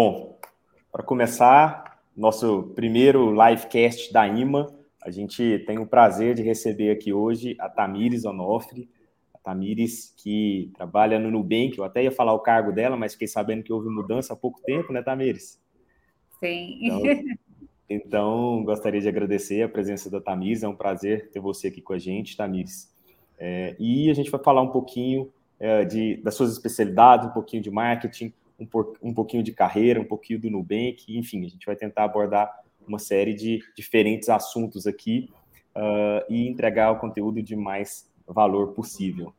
Bom, para começar, nosso primeiro livecast da IMA, a gente tem o prazer de receber aqui hoje a Tamires Onofre. A Tamires, que trabalha no Nubank, eu até ia falar o cargo dela, mas fiquei sabendo que houve mudança há pouco tempo, né, Tamires? Sim. Então, então gostaria de agradecer a presença da Tamires, é um prazer ter você aqui com a gente, Tamires. É, e a gente vai falar um pouquinho é, de, das suas especialidades, um pouquinho de marketing, um, um pouquinho de carreira, um pouquinho do Nubank, enfim, a gente vai tentar abordar uma série de diferentes assuntos aqui uh, e entregar o conteúdo de mais valor possível.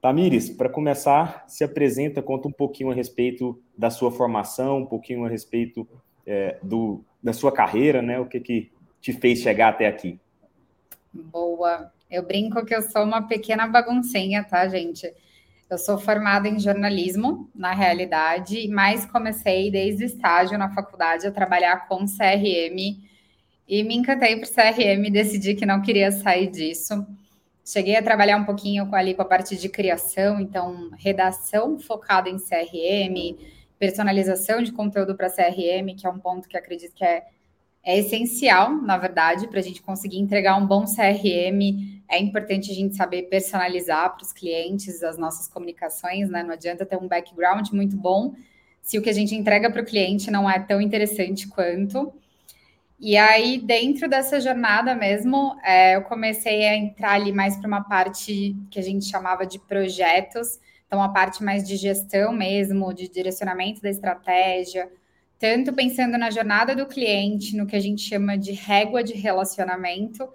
Tamires, para começar, se apresenta, conta um pouquinho a respeito da sua formação, um pouquinho a respeito é, do, da sua carreira, né? O que, que te fez chegar até aqui? Boa. Eu brinco que eu sou uma pequena baguncinha, tá, gente? Eu sou formada em jornalismo, na realidade, mas comecei desde o estágio na faculdade a trabalhar com CRM e me encantei por CRM, decidi que não queria sair disso. Cheguei a trabalhar um pouquinho com, ali com a parte de criação, então redação focada em CRM, personalização de conteúdo para CRM, que é um ponto que acredito que é, é essencial, na verdade, para a gente conseguir entregar um bom CRM é importante a gente saber personalizar para os clientes as nossas comunicações, né? Não adianta ter um background muito bom se o que a gente entrega para o cliente não é tão interessante quanto. E aí, dentro dessa jornada mesmo, é, eu comecei a entrar ali mais para uma parte que a gente chamava de projetos, então a parte mais de gestão mesmo, de direcionamento da estratégia, tanto pensando na jornada do cliente, no que a gente chama de régua de relacionamento,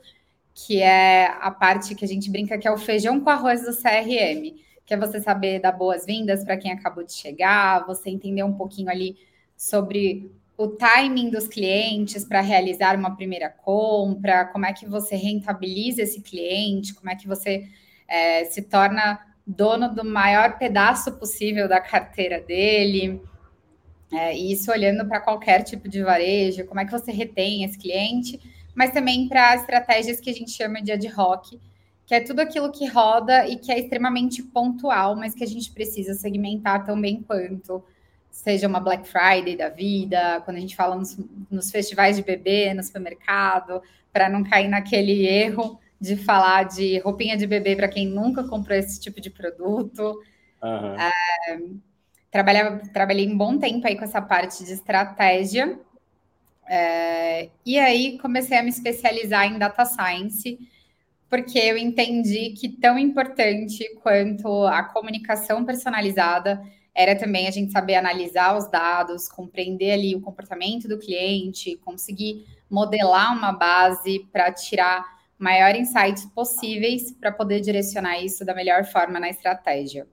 que é a parte que a gente brinca que é o feijão com arroz do CRM, que é você saber dar boas-vindas para quem acabou de chegar, você entender um pouquinho ali sobre o timing dos clientes para realizar uma primeira compra, como é que você rentabiliza esse cliente, como é que você é, se torna dono do maior pedaço possível da carteira dele. É, isso olhando para qualquer tipo de varejo, como é que você retém esse cliente mas também para estratégias que a gente chama de ad hoc, que é tudo aquilo que roda e que é extremamente pontual, mas que a gente precisa segmentar tão bem quanto seja uma Black Friday da vida, quando a gente fala nos, nos festivais de bebê, no supermercado, para não cair naquele erro de falar de roupinha de bebê para quem nunca comprou esse tipo de produto. Uhum. É, trabalhava, trabalhei um bom tempo aí com essa parte de estratégia é, e aí comecei a me especializar em data science, porque eu entendi que tão importante quanto a comunicação personalizada era também a gente saber analisar os dados, compreender ali o comportamento do cliente, conseguir modelar uma base para tirar maior insights possíveis para poder direcionar isso da melhor forma na estratégia.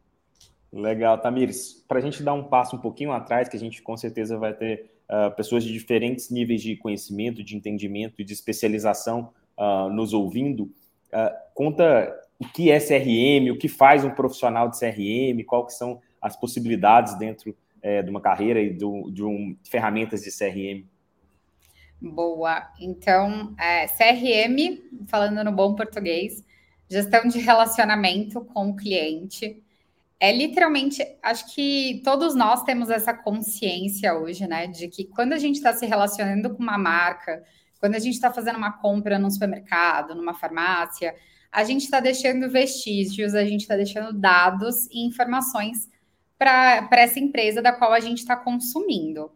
Legal, Tamires. Para a gente dar um passo um pouquinho atrás, que a gente com certeza vai ter uh, pessoas de diferentes níveis de conhecimento, de entendimento e de especialização uh, nos ouvindo. Uh, conta o que é CRM, o que faz um profissional de CRM, quais são as possibilidades dentro eh, de uma carreira e do, de um, ferramentas de CRM. Boa. Então, é, CRM, falando no bom português, gestão de relacionamento com o cliente é literalmente, acho que todos nós temos essa consciência hoje, né? De que quando a gente está se relacionando com uma marca, quando a gente está fazendo uma compra num supermercado, numa farmácia, a gente está deixando vestígios, a gente está deixando dados e informações para essa empresa da qual a gente está consumindo.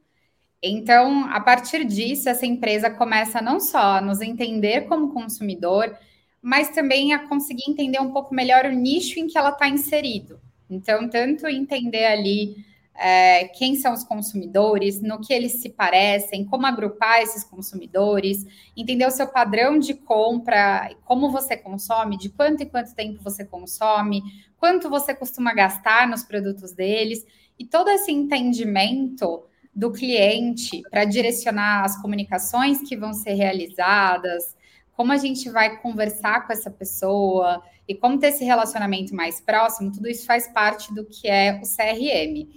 Então, a partir disso, essa empresa começa não só a nos entender como consumidor, mas também a conseguir entender um pouco melhor o nicho em que ela está inserido. Então, tanto entender ali é, quem são os consumidores, no que eles se parecem, como agrupar esses consumidores, entender o seu padrão de compra, como você consome, de quanto em quanto tempo você consome, quanto você costuma gastar nos produtos deles, e todo esse entendimento do cliente para direcionar as comunicações que vão ser realizadas, como a gente vai conversar com essa pessoa e como ter esse relacionamento mais próximo, tudo isso faz parte do que é o CRM.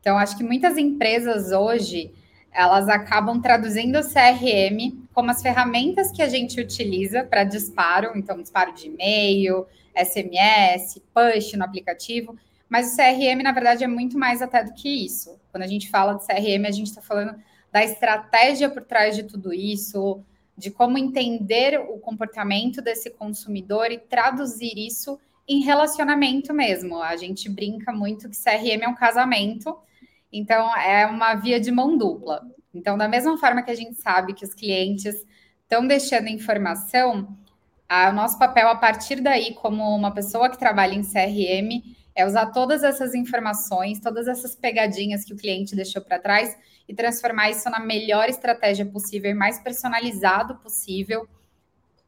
Então, acho que muitas empresas hoje elas acabam traduzindo o CRM como as ferramentas que a gente utiliza para disparo, então disparo de e-mail, SMS, push no aplicativo, mas o CRM, na verdade, é muito mais até do que isso. Quando a gente fala de CRM, a gente está falando da estratégia por trás de tudo isso, de como entender o comportamento desse consumidor e traduzir isso em relacionamento mesmo. A gente brinca muito que CRM é um casamento, então é uma via de mão dupla. Então, da mesma forma que a gente sabe que os clientes estão deixando informação, o nosso papel a partir daí, como uma pessoa que trabalha em CRM, é usar todas essas informações, todas essas pegadinhas que o cliente deixou para trás e transformar isso na melhor estratégia possível e mais personalizado possível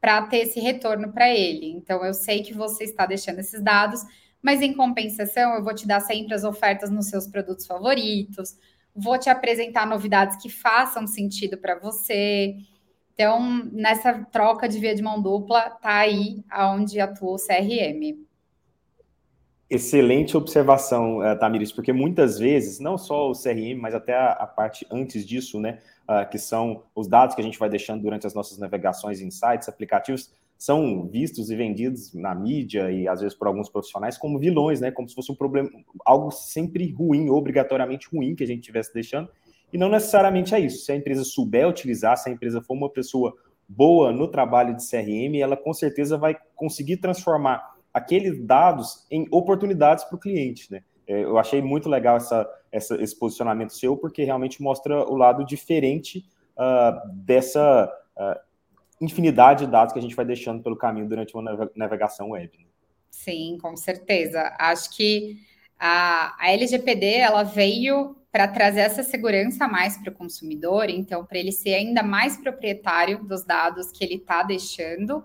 para ter esse retorno para ele. Então, eu sei que você está deixando esses dados, mas em compensação, eu vou te dar sempre as ofertas nos seus produtos favoritos, vou te apresentar novidades que façam sentido para você. Então, nessa troca de via de mão dupla, tá aí aonde atua o CRM. Excelente observação, eh, Tamires, porque muitas vezes, não só o CRM, mas até a, a parte antes disso, né, uh, que são os dados que a gente vai deixando durante as nossas navegações em sites, aplicativos, são vistos e vendidos na mídia e às vezes por alguns profissionais como vilões, né, como se fosse um problema, algo sempre ruim, obrigatoriamente ruim que a gente estivesse deixando, e não necessariamente é isso. Se a empresa souber utilizar, se a empresa for uma pessoa boa no trabalho de CRM, ela com certeza vai conseguir transformar aqueles dados em oportunidades para o cliente, né? É, eu achei muito legal essa, essa, esse posicionamento seu, porque realmente mostra o lado diferente uh, dessa uh, infinidade de dados que a gente vai deixando pelo caminho durante uma navegação web. Né? Sim, com certeza. Acho que a, a LGPD ela veio para trazer essa segurança mais para o consumidor, então, para ele ser ainda mais proprietário dos dados que ele está deixando,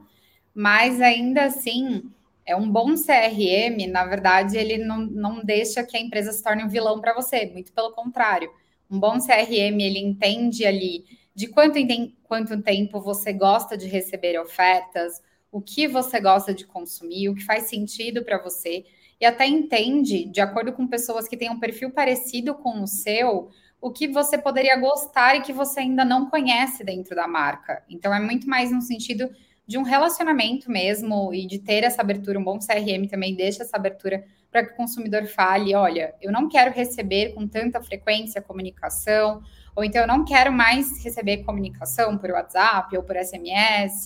mas ainda assim, é um bom CRM, na verdade, ele não, não deixa que a empresa se torne um vilão para você, muito pelo contrário. Um bom CRM, ele entende ali de quanto em quanto tempo você gosta de receber ofertas, o que você gosta de consumir, o que faz sentido para você e até entende, de acordo com pessoas que têm um perfil parecido com o seu, o que você poderia gostar e que você ainda não conhece dentro da marca. Então, é muito mais no sentido de um relacionamento mesmo e de ter essa abertura. Um bom CRM também deixa essa abertura para que o consumidor fale: olha, eu não quero receber com tanta frequência comunicação, ou então eu não quero mais receber comunicação por WhatsApp ou por SMS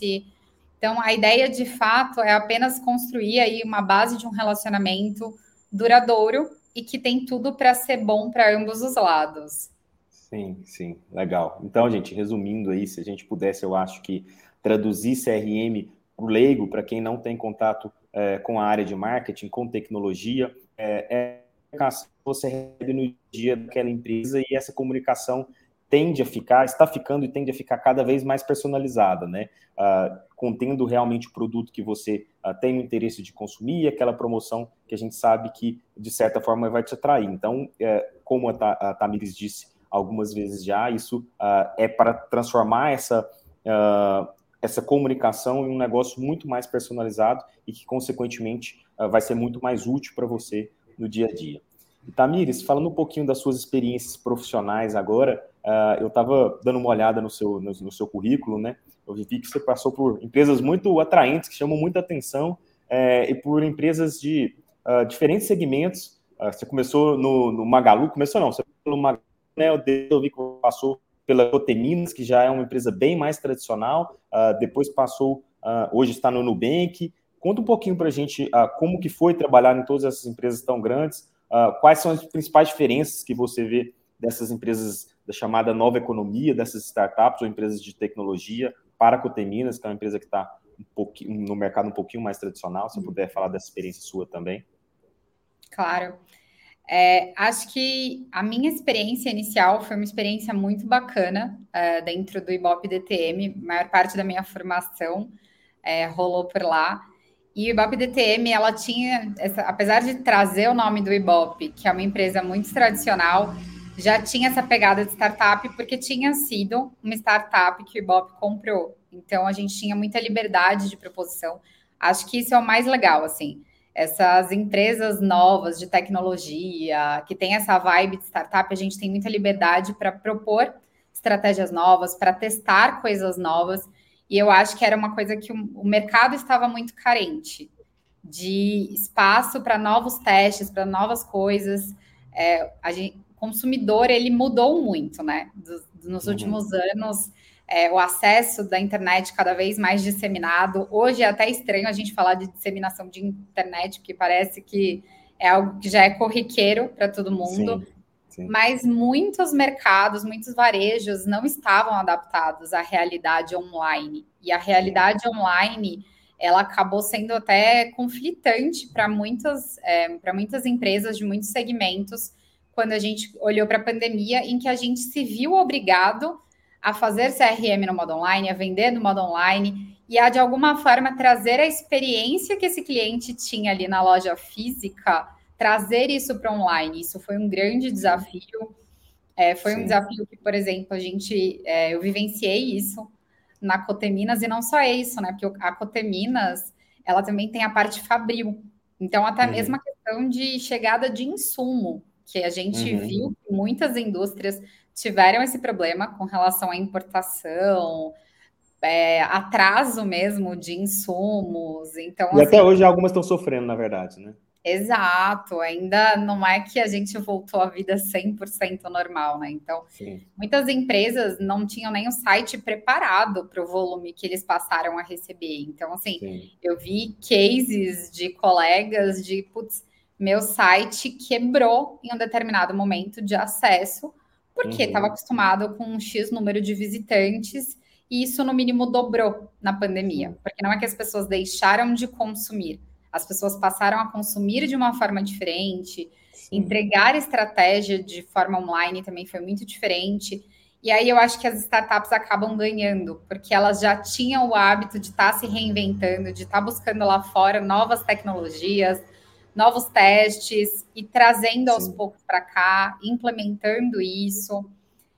então, a ideia de fato é apenas construir aí uma base de um relacionamento duradouro e que tem tudo para ser bom para ambos os lados. Sim, sim, legal. Então, gente, resumindo aí, se a gente pudesse, eu acho que traduzir CRM para o leigo, para quem não tem contato é, com a área de marketing, com tecnologia, é, é a você recebe no dia daquela empresa e essa comunicação tende a ficar, está ficando e tende a ficar cada vez mais personalizada, né? Uh, contendo realmente o produto que você uh, tem o interesse de consumir e aquela promoção que a gente sabe que, de certa forma, vai te atrair. Então, é, como a, a Tamires disse algumas vezes já, isso uh, é para transformar essa, essa comunicação em um negócio muito mais personalizado e que, consequentemente, vai ser muito mais útil para você no dia a dia. Tamires, falando um pouquinho das suas experiências profissionais agora, Uh, eu estava dando uma olhada no seu, no, seu currículo, né? Eu vi que você passou por empresas muito atraentes, que chamam muita atenção, é, e por empresas de uh, diferentes segmentos. Você começou no, no, Magalu, começou não, você pelo Magalu, né? Eu vi que passou pela Coteminas, que já é uma empresa bem mais tradicional, depois passou, hoje está no Nubank. Conta um pouquinho para a gente como que foi trabalhar em todas essas empresas tão grandes, quais são as principais diferenças que você vê dessas empresas da chamada nova economia, dessas startups ou empresas de tecnologia para a Coteminas, que é uma empresa que está um no mercado um pouquinho mais tradicional, se puder falar dessa experiência sua também. Claro. É, acho que a minha experiência inicial foi uma experiência muito bacana é, dentro do Ibope DTM. A maior parte da minha formação é, rolou por lá. E o Ibope DTM, ela tinha, essa, apesar de trazer o nome do Ibope, que é uma empresa muito tradicional, já tinha essa pegada de startup, porque tinha sido uma startup que o Ibope comprou. Então, a gente tinha muita liberdade de proposição. Acho que isso é o mais legal, assim. Essas empresas novas de tecnologia, que tem essa vibe de startup, a gente tem muita liberdade para propor estratégias novas, para testar coisas novas. E eu acho que era uma coisa que o mercado estava muito carente de espaço para novos testes, para novas coisas. É, a gente, consumidor ele mudou muito, né? nos uhum. últimos anos, é, o acesso da internet cada vez mais disseminado. Hoje é até estranho a gente falar de disseminação de internet, porque parece que é algo que já é corriqueiro para todo mundo. Sim, sim. Mas muitos mercados, muitos varejos não estavam adaptados à realidade online. E a realidade sim. online ela acabou sendo até conflitante para muitas, é, para muitas empresas de muitos segmentos, quando a gente olhou para a pandemia, em que a gente se viu obrigado a fazer CRM no modo online, a vender no modo online e a de alguma forma trazer a experiência que esse cliente tinha ali na loja física, trazer isso para online. Isso foi um grande desafio. É, foi Sim. um desafio que, por exemplo, a gente é, eu vivenciei isso na Coteminas e não só isso, né? Porque a Coteminas ela também tem a parte fabril. Então, até uhum. mesmo a questão de chegada de insumo, que a gente uhum. viu que muitas indústrias tiveram esse problema com relação à importação, é, atraso mesmo de insumos. Então, e assim, até hoje algumas estão sofrendo, na verdade, né? Exato, ainda não é que a gente voltou à vida 100% normal, né? Então, Sim. muitas empresas não tinham nem o site preparado para o volume que eles passaram a receber. Então, assim, Sim. eu vi cases de colegas de, putz, meu site quebrou em um determinado momento de acesso, porque estava uhum. acostumado com um X número de visitantes, e isso no mínimo dobrou na pandemia, porque não é que as pessoas deixaram de consumir, as pessoas passaram a consumir de uma forma diferente, Sim. entregar estratégia de forma online também foi muito diferente. E aí eu acho que as startups acabam ganhando, porque elas já tinham o hábito de estar tá se reinventando, de estar tá buscando lá fora novas tecnologias, novos testes e trazendo aos Sim. poucos para cá, implementando isso.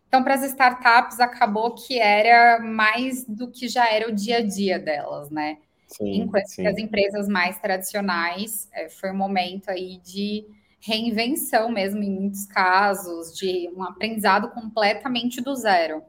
Então, para as startups, acabou que era mais do que já era o dia a dia delas, né? Sim, Enquanto sim. que as empresas mais tradicionais é, foi um momento aí de reinvenção mesmo, em muitos casos, de um aprendizado completamente do zero.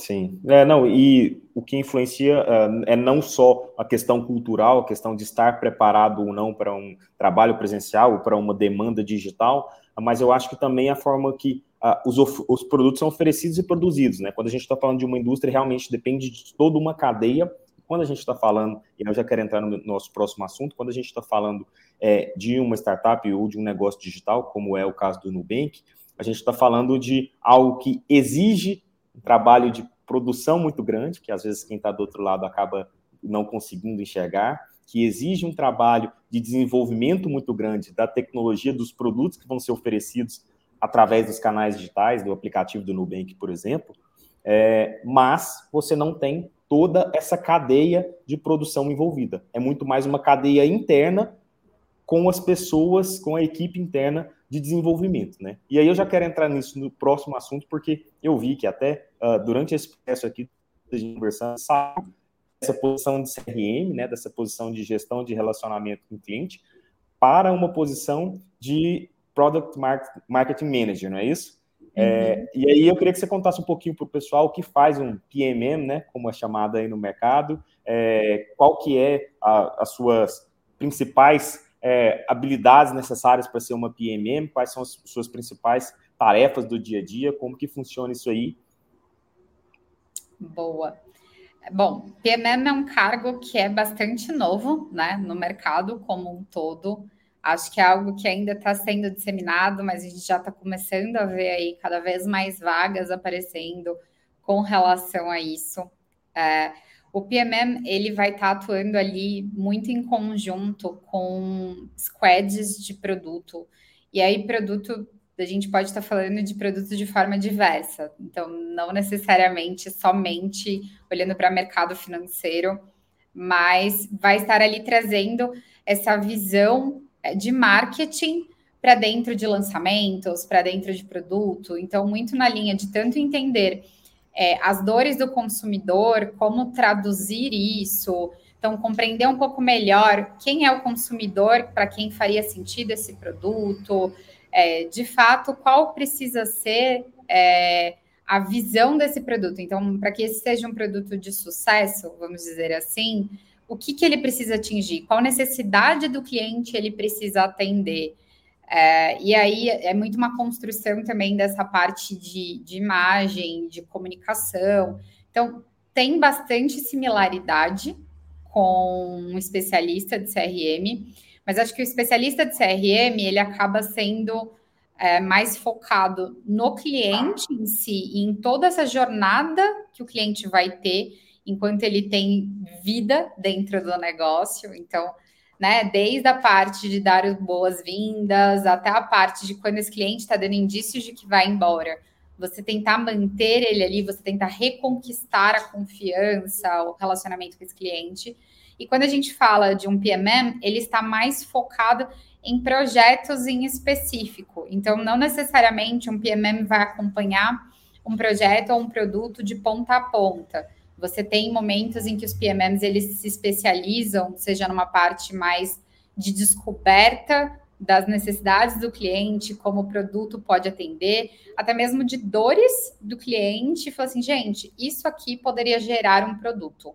Sim, é, não, e o que influencia uh, é não só a questão cultural, a questão de estar preparado ou não para um trabalho presencial ou para uma demanda digital, mas eu acho que também a forma que uh, os, os produtos são oferecidos e produzidos, né? Quando a gente está falando de uma indústria, realmente depende de toda uma cadeia quando a gente está falando, e eu já quero entrar no nosso próximo assunto, quando a gente está falando é, de uma startup ou de um negócio digital, como é o caso do Nubank, a gente está falando de algo que exige um trabalho de produção muito grande, que às vezes quem está do outro lado acaba não conseguindo enxergar, que exige um trabalho de desenvolvimento muito grande da tecnologia dos produtos que vão ser oferecidos através dos canais digitais, do aplicativo do Nubank, por exemplo, é, mas você não tem toda essa cadeia de produção envolvida. É muito mais uma cadeia interna com as pessoas, com a equipe interna de desenvolvimento, né? E aí eu já quero entrar nisso no próximo assunto, porque eu vi que até uh, durante esse processo aqui de conversando, sabe essa posição de CRM, né, dessa posição de gestão de relacionamento com o cliente, para uma posição de Product Marketing Manager, não é isso? É, uhum. É, e aí eu queria que você contasse um pouquinho para o pessoal o que faz um PMM, né, como é chamado aí no mercado, é, qual que é a, as suas principais é, habilidades necessárias para ser uma PMM, quais são as suas principais tarefas do dia a dia, como que funciona isso aí? Boa. Bom, PMM é um cargo que é bastante novo, né, no mercado como um todo. Acho que é algo que ainda está sendo disseminado, mas a gente já está começando a ver aí cada vez mais vagas aparecendo com relação a isso. É, o PMM ele vai estar tá atuando ali muito em conjunto com squads de produto. E aí, produto, a gente pode estar tá falando de produto de forma diversa. Então, não necessariamente somente olhando para mercado financeiro, mas vai estar ali trazendo essa visão é, de marketing para dentro de lançamentos, para dentro de produto. Então, muito na linha de tanto entender é, as dores do consumidor, como traduzir isso. Então, compreender um pouco melhor quem é o consumidor, para quem faria sentido esse produto, é, de fato, qual precisa ser é, a visão desse produto. Então, para que esse seja um produto de sucesso, vamos dizer assim, o que, que ele precisa atingir, qual necessidade do cliente ele precisa atender. É, e aí é muito uma construção também dessa parte de, de imagem, de comunicação. Então, tem bastante similaridade com um especialista de CRM, mas acho que o especialista de CRM ele acaba sendo é, mais focado no cliente em si, em toda essa jornada que o cliente vai ter enquanto ele tem vida dentro do negócio. Então, né, desde a parte de dar boas-vindas até a parte de quando esse cliente está dando indícios de que vai embora. Você tentar manter ele ali, você tentar reconquistar a confiança, o relacionamento com esse cliente. E quando a gente fala de um PMM, ele está mais focado em projetos em específico. Então, não necessariamente um PMM vai acompanhar um projeto ou um produto de ponta a ponta. Você tem momentos em que os PMMs eles se especializam, seja numa parte mais de descoberta das necessidades do cliente, como o produto pode atender, até mesmo de dores do cliente, falar assim, gente, isso aqui poderia gerar um produto.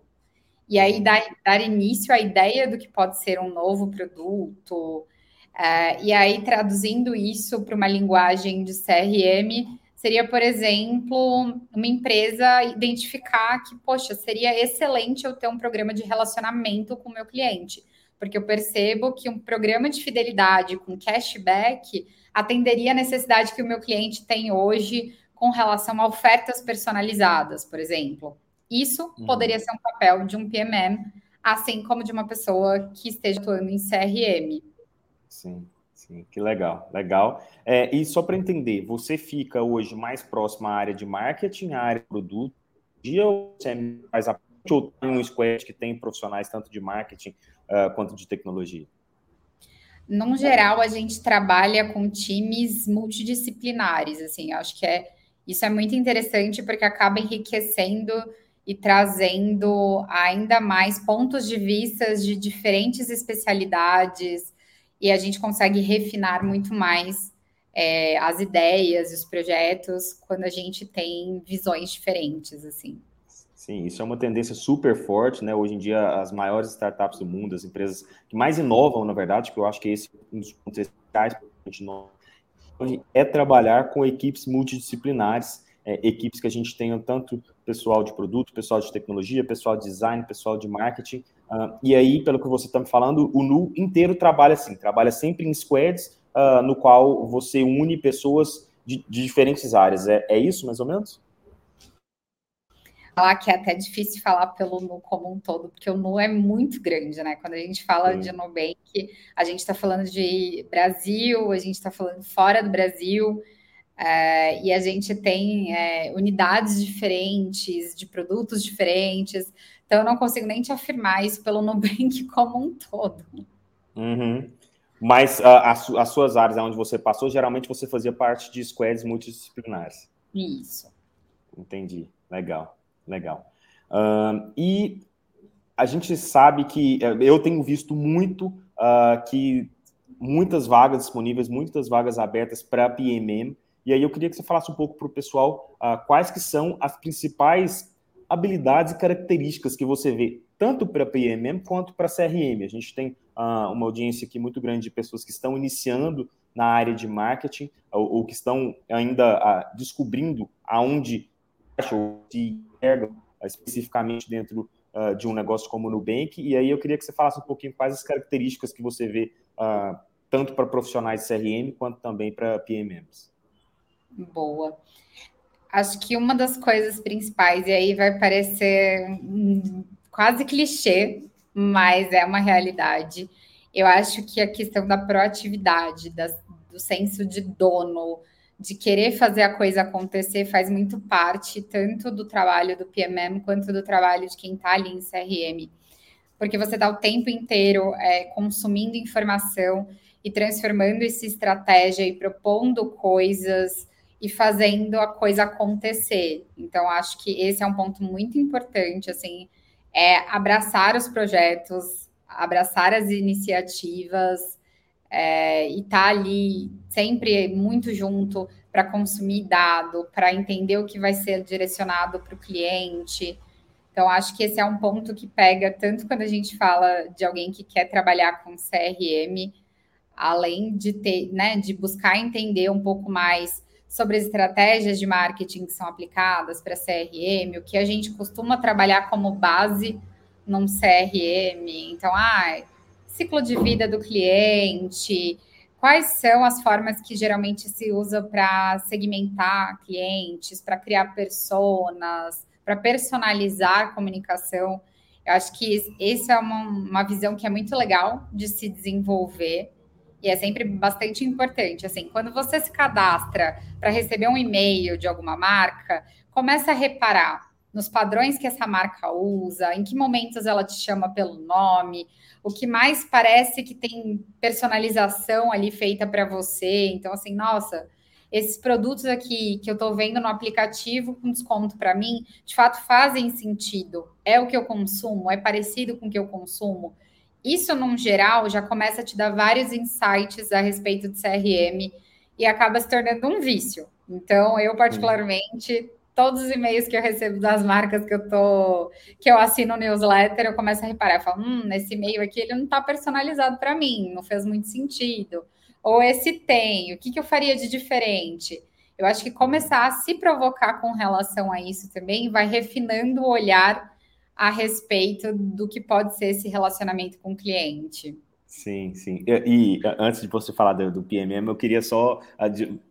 E aí dar, dar início à ideia do que pode ser um novo produto, Uh, e aí, traduzindo isso para uma linguagem de CRM, seria, por exemplo, uma empresa identificar que, poxa, seria excelente eu ter um programa de relacionamento com o meu cliente, porque eu percebo que um programa de fidelidade com cashback atenderia a necessidade que o meu cliente tem hoje com relação a ofertas personalizadas, por exemplo. Isso uhum. poderia ser um papel de um PMM, assim como de uma pessoa que esteja atuando em CRM. Sim, sim, que legal, legal. É, e só para entender, você fica hoje mais próximo à área de marketing, à área de produto, ou você faz a ou tem um squad que tem profissionais tanto de marketing uh, quanto de tecnologia? No geral, a gente trabalha com times multidisciplinares, assim, acho que é isso é muito interessante porque acaba enriquecendo e trazendo ainda mais pontos de vista de diferentes especialidades, e a gente consegue refinar muito mais é, as ideias, os projetos, quando a gente tem visões diferentes, assim. Sim, isso é uma tendência super forte, né? Hoje em dia, as maiores startups do mundo, as empresas que mais inovam, na verdade, que eu acho que esse é um dos pontos essenciais para a gente é trabalhar com equipes multidisciplinares, é, equipes que a gente tenha tanto pessoal de produto, pessoal de tecnologia, pessoal de design, pessoal de marketing, Uh, e aí, pelo que você está me falando, o NU inteiro trabalha assim, trabalha sempre em squads, uh, no qual você une pessoas de, de diferentes áreas. É, é, isso, mais ou menos? Falar que é até difícil falar pelo NU como um todo, porque o NU é muito grande, né? Quando a gente fala Sim. de Nubank, a gente está falando de Brasil, a gente está falando fora do Brasil, é, e a gente tem é, unidades diferentes, de produtos diferentes. Então, eu não consigo nem te afirmar isso pelo Nubank como um todo. Uhum. Mas uh, as, as, suas áreas onde você passou, geralmente você fazia parte de squads multidisciplinares. Isso. Entendi. Legal, legal. Uh, e a gente sabe que eh, eu tenho visto muito uh, que muitas vagas disponíveis, muitas vagas abertas para PMM. E aí eu queria que você falasse um pouco para o pessoal quais que são as principais habilidades e características que você vê tanto para PMM quanto para CRM. A gente tem uh, uma audiência aqui muito grande de pessoas que estão iniciando na área de marketing ou, ou que estão ainda uh, descobrindo aonde se enxergam uh, especificamente dentro de um negócio como o Nubank. E aí eu queria que você falasse um pouquinho quais as características que você vê tanto para profissionais de CRM quanto também para PMMs. Boa acho que uma das coisas principais, e aí vai parecer um, quase clichê, mas é uma realidade. Eu acho que a questão da proatividade, da, do senso de dono, de querer fazer a coisa acontecer, faz muito parte tanto do trabalho do PMM quanto do trabalho de quem está ali em CRM. Porque você está o tempo inteiro é, consumindo informação e transformando essa estratégia e propondo coisas e fazendo a coisa acontecer. Então, acho que esse é um ponto muito importante, assim, é abraçar os projetos, abraçar as iniciativas é, e estar tá ali sempre muito junto para consumir dado, para entender o que vai ser direcionado para o cliente. Então, acho que esse é um ponto que pega tanto quando a gente fala de alguém que quer trabalhar com CRM, além de ter, né, de buscar entender um pouco mais sobre as estratégias de marketing que são aplicadas para CRM, o que a gente costuma trabalhar como base num CRM. Então, ah, ciclo de vida do cliente, quais são as formas que geralmente se usa para segmentar clientes, para criar personas, para personalizar a comunicação. Eu acho que essa é uma, uma visão que é muito legal de se desenvolver e é sempre bastante importante. Assim, quando você se cadastra para receber um e-mail de alguma marca, começa a reparar nos padrões que essa marca usa, em que momentos ela te chama pelo nome, o que mais parece que tem personalização ali feita para você. Então, assim, nossa, esses produtos aqui que eu estou vendo no aplicativo com desconto para mim, de fato fazem sentido. É o que eu consumo, é parecido com o que eu consumo. Isso, num geral, já começa a te dar vários insights a respeito de CRM e acaba se tornando um vício. Então, eu, particularmente, todos os e-mails que eu recebo das marcas que eu tô, que eu assino newsletter, eu começo a reparar, eu falo, hum, esse e-mail aqui ele não está personalizado para mim, não fez muito sentido. Ou esse tem, o que, que eu faria de diferente? Eu acho que começar a se provocar com relação a isso também vai refinando o olhar a respeito do que pode ser esse relacionamento com o cliente. Sim, sim. E, e antes de você falar do, do, PMM, eu queria só.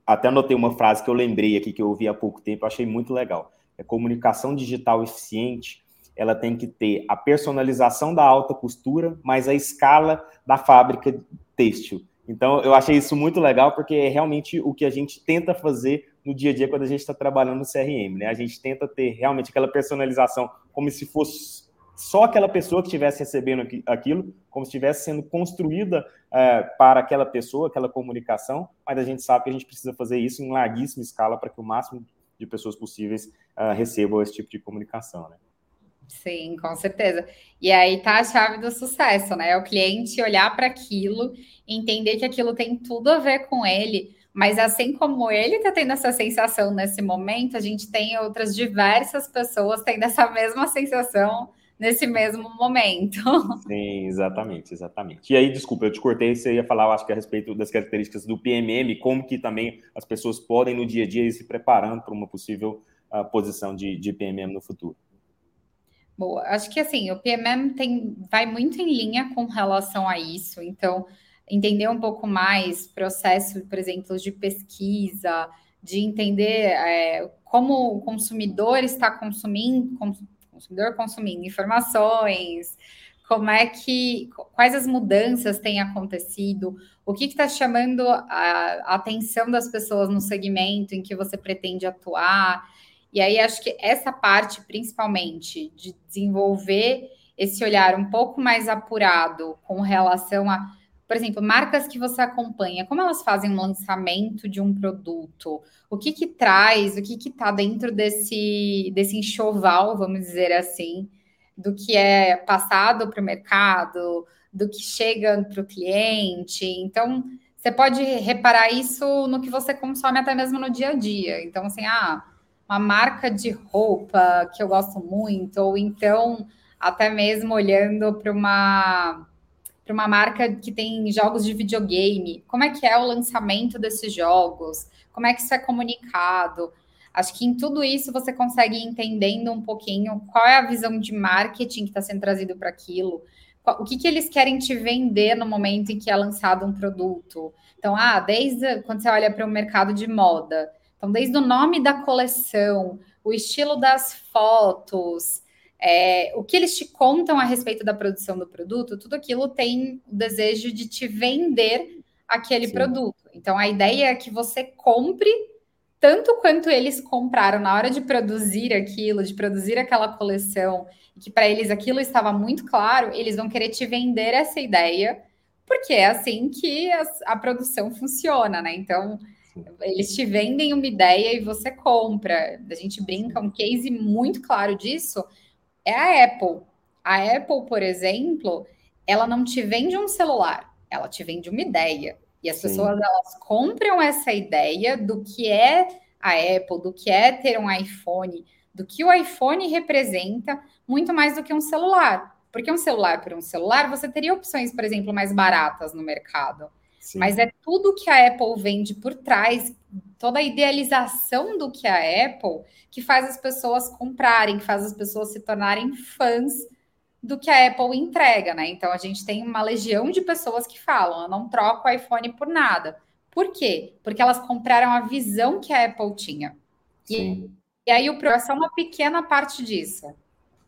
Até anotei uma frase que eu lembrei aqui, que eu ouvi há pouco tempo, achei muito legal. É comunicação digital eficiente, ela tem que ter a personalização da alta costura, mas a escala da fábrica têxtil. Então, eu achei isso muito legal, porque é realmente o que a gente tenta fazer no dia a dia quando a gente está trabalhando no CRM, né? A gente tenta ter realmente aquela personalização como se fosse só aquela pessoa que estivesse recebendo aquilo, como se estivesse sendo construída é, para aquela pessoa, aquela comunicação, mas a gente sabe que a gente precisa fazer isso em larguíssima escala para que o máximo de pessoas possíveis uh, recebam esse tipo de comunicação, né? Sim, com certeza. E aí tá a chave do sucesso, né? É o cliente olhar para aquilo, entender que aquilo tem tudo a ver com ele, mas assim como ele está tendo essa sensação nesse momento, a gente tem outras diversas pessoas tendo essa mesma sensação nesse mesmo momento. Sim, exatamente, exatamente. E aí, desculpa, eu te cortei, você ia falar, eu acho que a respeito das características do PMM, como que também as pessoas podem no dia a dia ir se preparando para uma possível uh, posição de, de PMM no futuro. Boa, acho que assim, o PMM tem, vai muito em linha com relação a isso, então entender um pouco mais processo, por exemplo, de pesquisa, de entender é, como o consumidor está consumindo, consumidor consumindo informações, como é que quais as mudanças têm acontecido, o que está chamando a, a, atenção das pessoas no segmento em que você pretende atuar. E aí acho que essa parte, principalmente, de desenvolver esse olhar um pouco mais apurado com relação a por exemplo, marcas que você acompanha, como elas fazem um lançamento de um produto? O que que traz, o que que está dentro desse, desse enxoval, vamos dizer assim, do que é passado para o mercado, do que chega para o cliente. Então, você pode reparar isso no que você consome até mesmo no dia a dia. Então, assim, ah, uma marca de roupa que eu gosto muito, ou então até mesmo olhando para uma para uma marca que tem jogos de videogame, como é que é o lançamento desses jogos? Como é que isso é comunicado? Acho que em tudo isso você consegue ir entendendo um pouquinho qual é a visão de marketing que está sendo trazido para aquilo, o que, que eles querem te vender no momento em que é lançado um produto. Então, ah, desde quando você olha para o mercado de moda, então desde o nome da coleção, o estilo das fotos, é, o que eles te contam a respeito da produção do produto, tudo aquilo tem o desejo de te vender aquele Sim. produto. Então, a ideia é que você compre tanto quanto eles compraram na hora de produzir aquilo, de produzir aquela coleção, e que para eles aquilo estava muito claro, eles vão querer te vender essa ideia, porque é assim que a, a produção funciona, né? Então, eles te vendem uma ideia e você compra. A gente brinca, um case muito claro disso é a Apple. A Apple, por exemplo, ela não te vende um celular, ela te vende uma ideia. E as Sim. pessoas elas compram essa ideia do que é a Apple, do que é ter um iPhone, do que o iPhone representa, muito mais do que um celular. Porque um celular por um celular, você teria opções, por exemplo, mais baratas no mercado. Sim. Mas é tudo que a Apple vende por trás, toda a idealização do que a Apple, que faz as pessoas comprarem, que faz as pessoas se tornarem fãs do que a Apple entrega, né? Então a gente tem uma legião de pessoas que falam: eu não troco o iPhone por nada. Por quê? Porque elas compraram a visão que a Apple tinha. E, e, aí o Pro é só uma pequena parte disso.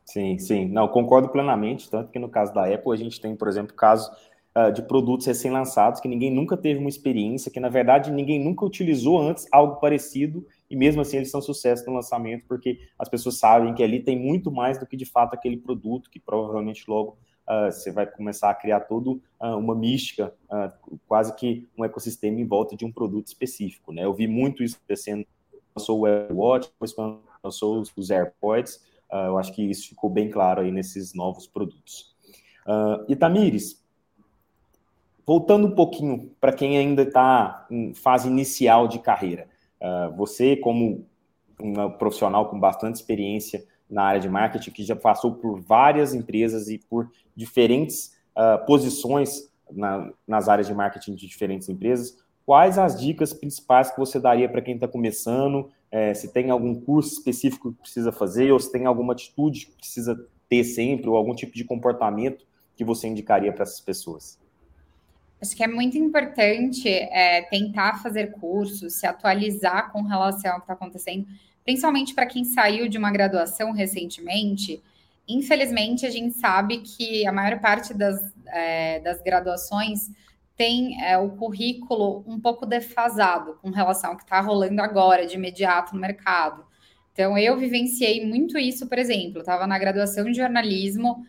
Sim, sim. Não, concordo plenamente. Tanto que no caso da Apple, a gente tem, por exemplo, caso uh, de produtos recém-lançados que ninguém nunca teve uma experiência, que na verdade ninguém nunca utilizou antes algo parecido e mesmo assim eles são sucesso no lançamento porque as pessoas sabem que ali tem muito mais do que de fato aquele produto que provavelmente logo uh, você vai começar a criar todo uh, uma mística, uh, quase que um ecossistema em volta de um produto específico, né? Eu vi muito isso acontecendo lançou o Apple Watch, depois lançou os AirPods, eu acho que isso ficou bem claro aí nesses novos produtos. Uh, e Tamires, voltando um pouquinho para quem ainda está em fase inicial de carreira, uh, você como um profissional com bastante experiência na área de marketing, que já passou por várias empresas e por diferentes uh, posições na, nas áreas de marketing de diferentes empresas. Quais as dicas principais que você daria para quem está começando? É, se tem algum curso específico que precisa fazer, ou se tem alguma atitude que precisa ter sempre, ou algum tipo de comportamento que você indicaria para essas pessoas? Acho que é muito importante é, tentar fazer cursos, se atualizar com relação ao que está acontecendo, principalmente para quem saiu de uma graduação recentemente, infelizmente a gente sabe que a maior parte das, é, das graduações tem é, o currículo um pouco defasado com relação ao que está rolando agora, de imediato no mercado. Então, eu vivenciei muito isso, por exemplo, estava na graduação de jornalismo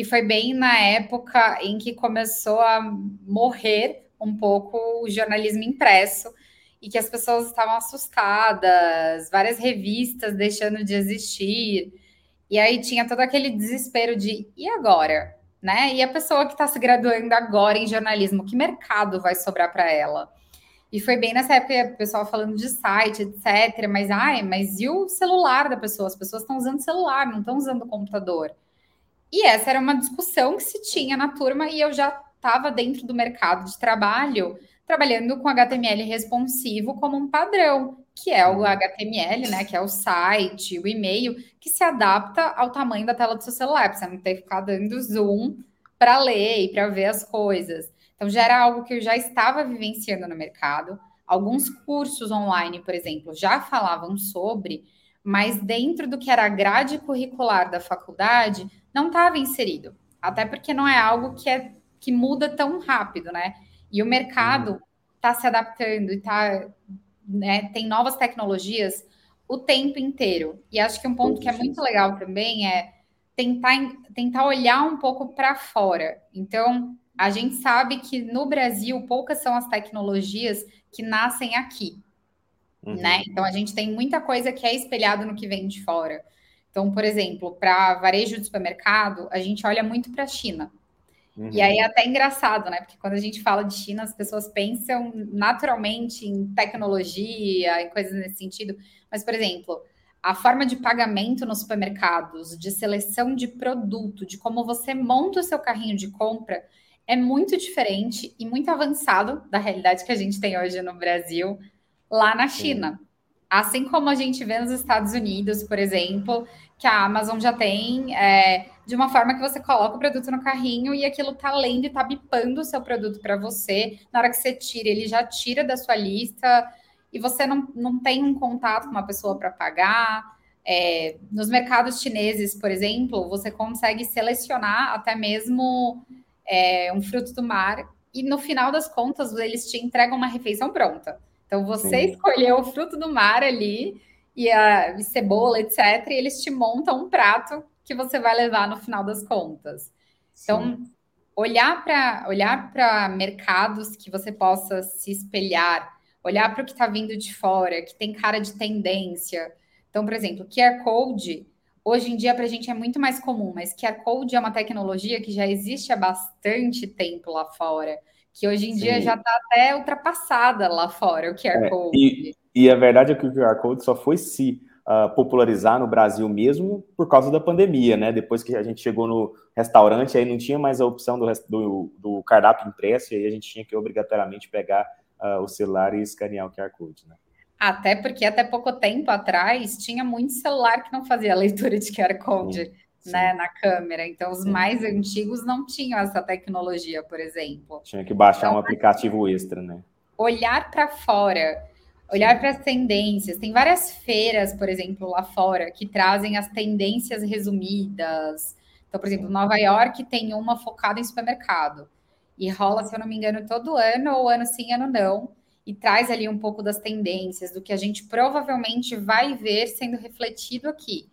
e foi bem na época em que começou a morrer um pouco o jornalismo impresso e que as pessoas estavam assustadas, várias revistas deixando de existir. E aí tinha todo aquele desespero de e agora? Né? E a pessoa que está se graduando agora em jornalismo, que mercado vai sobrar para ela? E foi bem nessa época o pessoal falando de site, etc. Mas, ai, mas e o celular da pessoa? As pessoas estão usando celular, não estão usando computador. E essa era uma discussão que se tinha na turma e eu já estava dentro do mercado de trabalho trabalhando com HTML responsivo como um padrão, que é o HTML, né? Que é o site, o e-mail, que se adapta ao tamanho da tela do seu celular, para você não ter que ficar dando zoom para ler e para ver as coisas. Então, já era algo que eu já estava vivenciando no mercado. Alguns cursos online, por exemplo, já falavam sobre, mas dentro do que era a grade curricular da faculdade, não estava inserido. Até porque não é algo que, é, que muda tão rápido, né? E o mercado está se adaptando e tá, né, tem novas tecnologias o tempo inteiro. E acho que um ponto que é muito legal também é tentar, tentar olhar um pouco para fora. Então, a gente sabe que no Brasil poucas são as tecnologias que nascem aqui. Uhum. Né? Então a gente tem muita coisa que é espelhado no que vem de fora. Então, por exemplo, para varejo de supermercado, a gente olha muito para a China. Uhum. E aí é até engraçado, né? Porque quando a gente fala de China, as pessoas pensam naturalmente em tecnologia, em coisas nesse sentido. Mas, por exemplo, a forma de pagamento nos supermercados, de seleção de produto, de como você monta o seu carrinho de compra, é muito diferente e muito avançado da realidade que a gente tem hoje no Brasil, lá na China. Sim. Assim como a gente vê nos Estados Unidos, por exemplo, que a Amazon já tem é, de uma forma que você coloca o produto no carrinho e aquilo tá lendo e tá bipando o seu produto para você. Na hora que você tira, ele já tira da sua lista e você não, não tem um contato com uma pessoa para pagar. É, nos mercados chineses, por exemplo, você consegue selecionar até mesmo é, um fruto do mar e no final das contas eles te entregam uma refeição pronta. Então você Sim. escolheu o fruto do mar ali e a e cebola, etc. E eles te montam um prato que você vai levar no final das contas. Então, Sim. olhar para olhar para mercados que você possa se espelhar, olhar para o que está vindo de fora, que tem cara de tendência. Então, por exemplo, QR Code, hoje em dia para a gente é muito mais comum, mas QR Code é uma tecnologia que já existe há bastante tempo lá fora, que hoje em Sim. dia já está até ultrapassada lá fora, o QR é, Code. E, e a verdade é que o QR Code só foi se uh, popularizar no Brasil mesmo por causa da pandemia, né? Depois que a gente chegou no restaurante, aí não tinha mais a opção do, do, do cardápio impresso, e aí a gente tinha que obrigatoriamente pegar uh, o celular e escanear o QR Code, né? Até porque até pouco tempo atrás tinha muito celular que não fazia leitura de QR Code. Sim né, na câmera. Então, os mais antigos não tinham essa tecnologia, por exemplo. Tinha que baixar então, um aplicativo extra, né? Olhar para fora, olhar para as tendências. Tem várias feiras, por exemplo, lá fora, que trazem as tendências resumidas. Então, por exemplo, Nova York tem uma focada em supermercado. E rola, se eu não me engano, todo ano, ou ano sim, ano não. E traz ali um pouco das tendências, do que a gente provavelmente vai ver sendo refletido aqui.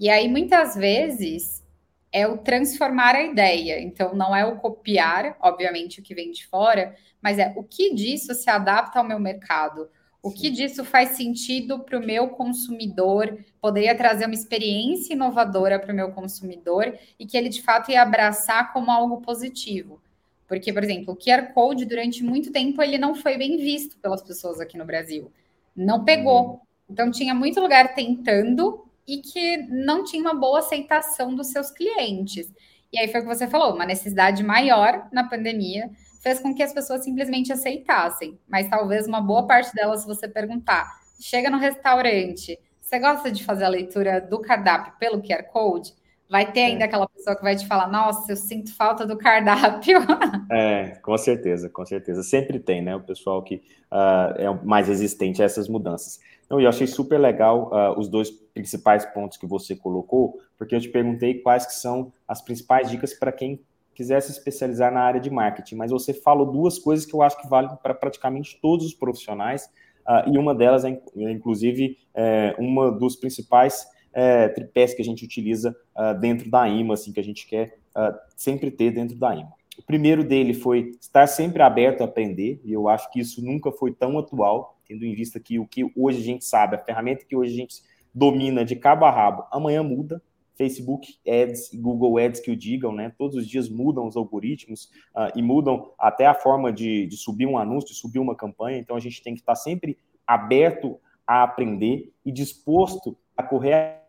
E aí, muitas vezes, é o transformar a ideia. Então, não é o copiar, obviamente, o que vem de fora, mas é o que disso se adapta ao meu mercado. O que disso faz sentido para o meu consumidor? Poderia trazer uma experiência inovadora para o meu consumidor e que ele de fato ia abraçar como algo positivo. Porque, por exemplo, o QR Code, durante muito tempo, ele não foi bem visto pelas pessoas aqui no Brasil. Não pegou. Uhum. Então, tinha muito lugar tentando e que não tinha uma boa aceitação dos seus clientes. E aí foi o que você falou, uma necessidade maior na pandemia fez com que as pessoas simplesmente aceitassem. Mas talvez uma boa parte delas, se você perguntar, chega no restaurante, você gosta de fazer a leitura do cardápio pelo QR Code? Vai ter ainda é. aquela pessoa que vai te falar, nossa, eu sinto falta do cardápio. É, com certeza, com certeza. Sempre tem, né? O pessoal que uh, é mais resistente a essas mudanças. Então, eu achei super legal uh, os dois principais pontos que você colocou, porque eu te perguntei quais que são as principais dicas para quem quiser se especializar na área de marketing, mas você falou duas coisas que eu acho que valem para praticamente todos os profissionais, uh, e uma delas é, inclusive, é, uma dos principais é, tripés que a gente utiliza uh, dentro da IMA, assim, que a gente quer uh, sempre ter dentro da IMA. O primeiro dele foi estar sempre aberto a aprender, e eu acho que isso nunca foi tão atual tendo em vista que o que hoje a gente sabe, a ferramenta que hoje a gente domina de cabo a rabo, amanhã muda. Facebook Ads e Google Ads que o digam, né? Todos os dias mudam os algoritmos uh, e mudam até a forma de, de, subir um anúncio, de subir uma campanha. Então a gente tem que estar sempre aberto a aprender e disposto a correr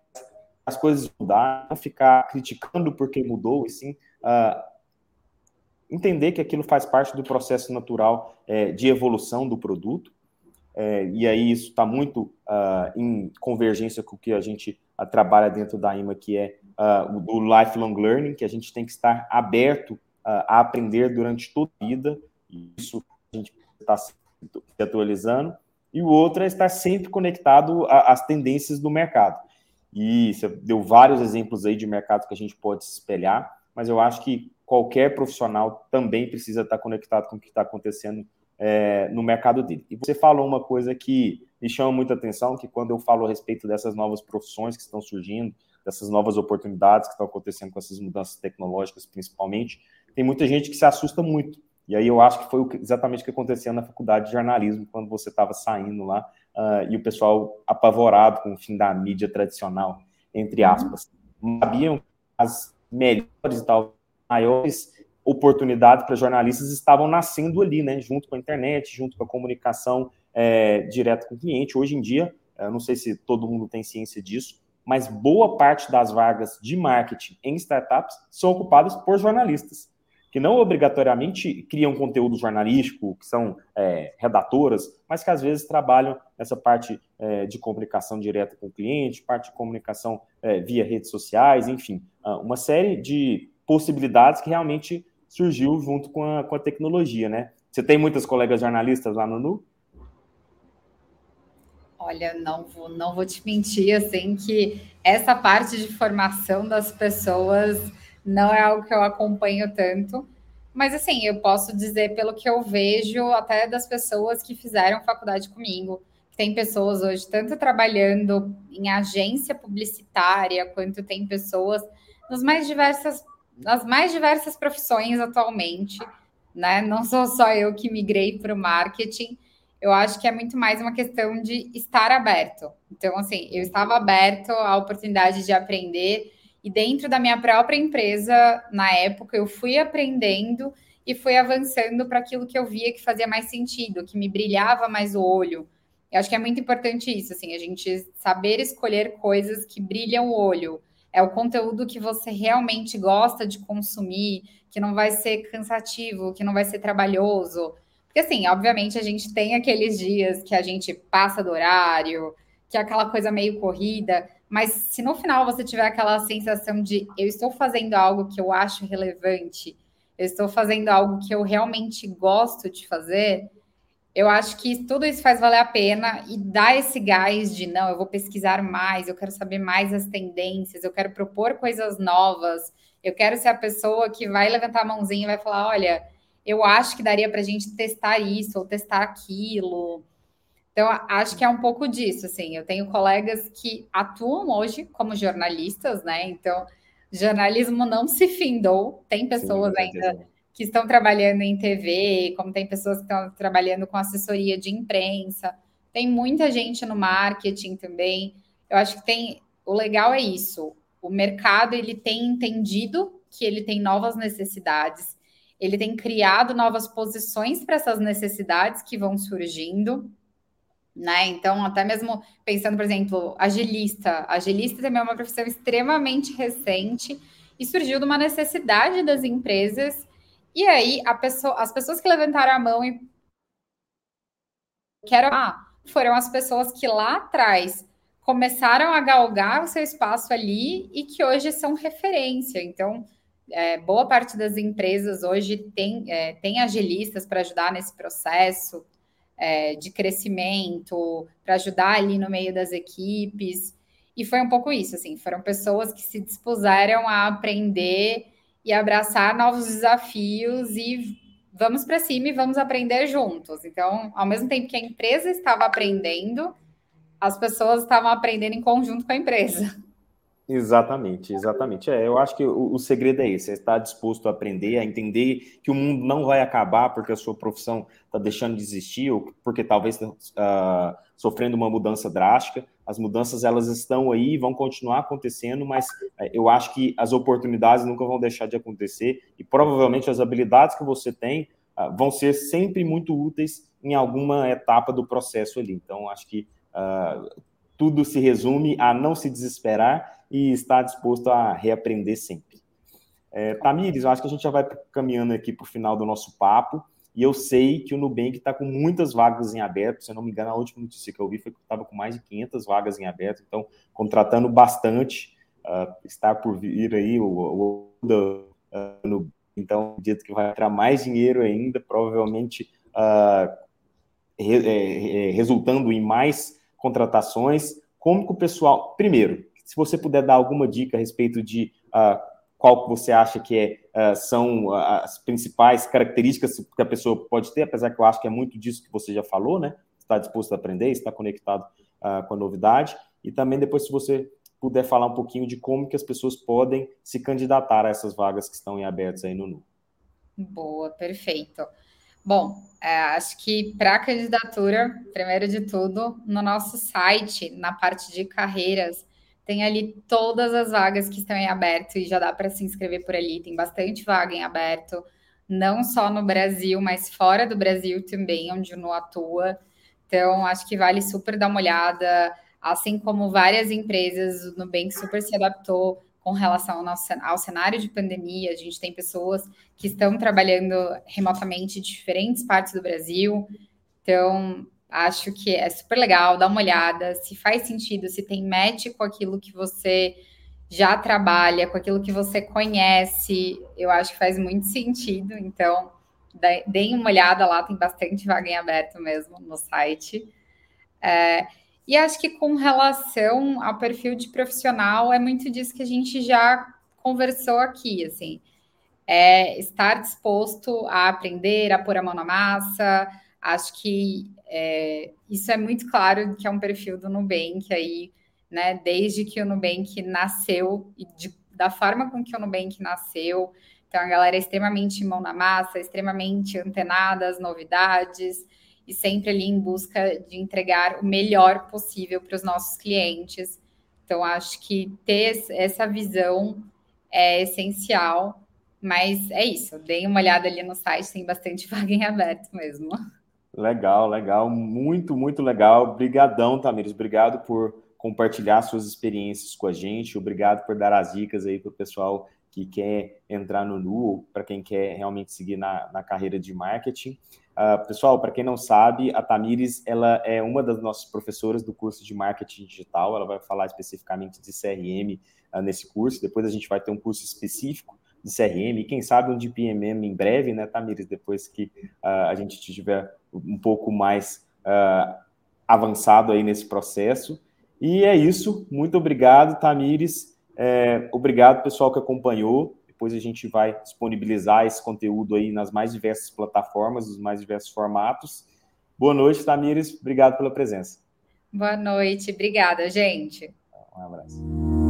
as coisas mudar, não ficar criticando porque mudou, e sim uh, entender que aquilo faz parte do processo natural é, de evolução do produto. É, e aí isso está muito uh, em convergência com o que a gente uh, trabalha dentro da IMA, que é o do lifelong learning, que a gente tem que estar aberto a aprender durante toda a vida, isso a gente está se atualizando, e o outro é estar sempre conectado às tendências do mercado. E você deu vários exemplos aí de mercado que a gente pode se espelhar, mas eu acho que qualquer profissional também precisa estar conectado com o que está acontecendo é, no mercado dele. E você falou uma coisa que me chama muita atenção, que quando eu falo a respeito dessas novas profissões que estão surgindo, dessas novas oportunidades que estão acontecendo com essas mudanças tecnológicas, principalmente, tem muita gente que se assusta muito. E aí eu acho que foi exatamente o que aconteceu na faculdade de jornalismo, quando você estava saindo lá, uh, e o pessoal apavorado com o fim da mídia tradicional, entre uhum. aspas. Não sabiam as melhores e tal, maiores oportunidades para jornalistas estavam nascendo ali, né, junto com a internet, junto com a comunicação é, direta com o cliente. Hoje em dia, eu não sei se todo mundo tem ciência disso, mas boa parte das vagas de marketing em startups são ocupadas por jornalistas, que não obrigatoriamente criam conteúdo jornalístico, que são é, redatoras, mas que às vezes trabalham nessa parte é, de comunicação direta com o cliente, parte de comunicação é, via redes sociais, enfim, ah, uma série de possibilidades que realmente surgiu junto com a, com a tecnologia, né? Você tem muitas colegas jornalistas lá no NU? Olha, não vou, não vou te mentir, assim, que essa parte de formação das pessoas não é algo que eu acompanho tanto. Mas, assim, eu posso dizer pelo que eu vejo até das pessoas que fizeram faculdade comigo. Tem pessoas hoje tanto trabalhando em agência publicitária, quanto tem pessoas nas mais diversas nas mais diversas profissões atualmente, né? Não sou só eu que migrei para o marketing. Eu acho que é muito mais uma questão de estar aberto. Então, assim, eu estava aberto à oportunidade de aprender e dentro da minha própria empresa, na época, eu fui aprendendo e fui avançando para aquilo que eu via que fazia mais sentido, que me brilhava mais o olho. eu acho que é muito importante isso, assim, a gente saber escolher coisas que brilham o olho. É o conteúdo que você realmente gosta de consumir, que não vai ser cansativo, que não vai ser trabalhoso. Porque, assim, obviamente, a gente tem aqueles dias que a gente passa do horário, que é aquela coisa meio corrida, mas se no final você tiver aquela sensação de eu estou fazendo algo que eu acho relevante, eu estou fazendo algo que eu realmente gosto de fazer, eu acho que tudo isso faz valer a pena e dá esse gás de não, eu vou pesquisar mais, eu quero saber mais as tendências, eu quero propor coisas novas, eu quero ser a pessoa que vai levantar a mãozinha e vai falar: olha, eu acho que daria para a gente testar isso ou testar aquilo. Então, acho que é um pouco disso, assim. Eu tenho colegas que atuam hoje como jornalistas, né? Então, jornalismo não se findou. Tem pessoas Sim, ainda que estão trabalhando em TV, como tem pessoas que estão trabalhando com assessoria de imprensa. Tem muita gente no marketing também. Eu acho que tem. O legal é isso. O mercado ele tem entendido que ele tem novas necessidades. Ele tem criado novas posições para essas necessidades que vão surgindo né? Então, até mesmo pensando, por exemplo, agilista. Agilista também é uma profissão extremamente recente e surgiu de uma necessidade das empresas. E aí, pessoa, as pessoas que levantaram a mão e quero ah, foram as pessoas que lá atrás começaram a galgar o seu espaço ali e que hoje são referência. Então, é, boa parte das empresas hoje tem, é, tem agilistas para ajudar nesse processo é, de crescimento, para ajudar ali no meio das equipes. E foi um pouco isso, assim, foram pessoas que se dispuseram a aprender e abraçar novos desafios e vamos para cima e vamos aprender juntos. Então, ao mesmo tempo que a empresa estava aprendendo, as pessoas estavam aprendendo em conjunto com a empresa. Exatamente, exatamente. É, eu acho que o, o segredo é esse: é estar disposto a aprender, a entender que o mundo não vai acabar porque a sua profissão está deixando de existir, ou porque talvez uh, sofrendo uma mudança drástica. As mudanças elas estão aí, vão continuar acontecendo, mas uh, eu acho que as oportunidades nunca vão deixar de acontecer e provavelmente as habilidades que você tem uh, vão ser sempre muito úteis em alguma etapa do processo ali. Então, acho que ah, tudo se resume a não se desesperar e estar disposto a reaprender sempre. É, Tamires, eu acho que a gente já vai caminhando aqui para o final do nosso papo, e eu sei que o Nubank está com muitas vagas em aberto, se eu não me engano, a última notícia que eu vi foi que estava com mais de 500 vagas em aberto, então contratando bastante, uh, está por vir aí o, o, o uh, então dito que vai entrar mais dinheiro ainda, provavelmente uh, re, é, é, resultando em mais contratações. Como que o pessoal, primeiro, se você puder dar alguma dica a respeito de uh, qual que você acha que é, uh, são as principais características que a pessoa pode ter, apesar que eu acho que é muito disso que você já falou, né? Está disposto a aprender, está conectado uh, com a novidade. E também depois, se você puder falar um pouquinho de como que as pessoas podem se candidatar a essas vagas que estão em abertas aí no NU. Boa, perfeito. Bom, é, acho que para candidatura, primeiro de tudo, no nosso site, na parte de carreiras, tem ali todas as vagas que estão em aberto e já dá para se inscrever por ali. Tem bastante vaga em aberto, não só no Brasil, mas fora do Brasil também, onde não atua. Então, acho que vale super dar uma olhada. Assim como várias empresas, o Nubank super se adaptou com relação ao, cenário de pandemia. A gente tem pessoas que estão trabalhando remotamente em diferentes partes do Brasil. Então, Acho que é super legal, dá uma olhada, se faz sentido, se tem match com aquilo que você já trabalha, com aquilo que você conhece, eu acho que faz muito sentido. Então, deem uma olhada lá, tem bastante vaga em aberto mesmo no site. É, e acho que com relação ao perfil de profissional, é muito disso que a gente já conversou aqui, assim. É estar disposto a aprender, a pôr a mão na massa. Acho que é, isso é muito claro que é um perfil do Nubank aí, né? Desde que o Nubank nasceu e de, da forma com que o Nubank nasceu. Então, a galera é extremamente mão na massa, extremamente antenada às novidades e sempre ali em busca de entregar o melhor possível para os nossos clientes. Então, acho que ter essa visão é essencial. Mas é isso, deem uma olhada ali no site, tem bastante vaga em aberto mesmo. Legal, legal, muito, muito legal. Obrigadão, Tamires. Obrigado por compartilhar suas experiências com a gente. Obrigado por dar as dicas aí para o pessoal que quer entrar no NU, para quem quer realmente seguir na, na carreira de marketing. Uh, pessoal, para quem não sabe, a Tamires ela é uma das nossas professoras do curso de marketing digital. Ela vai falar especificamente de CRM uh, ah, nesse curso. Depois a gente vai ter um curso específico de CRM e quem sabe um de PMM em breve, né, Tamires? Depois que uh, a gente tiver um pouco mais avançado aí nesse processo. E é isso. Muito obrigado, Tamires. É, obrigado, pessoal que acompanhou. Depois a gente vai disponibilizar esse conteúdo aí nas mais diversas plataformas, nos mais diversos formatos. Boa noite, Tamires. Obrigado pela presença. Boa noite. Obrigada, gente. Um abraço.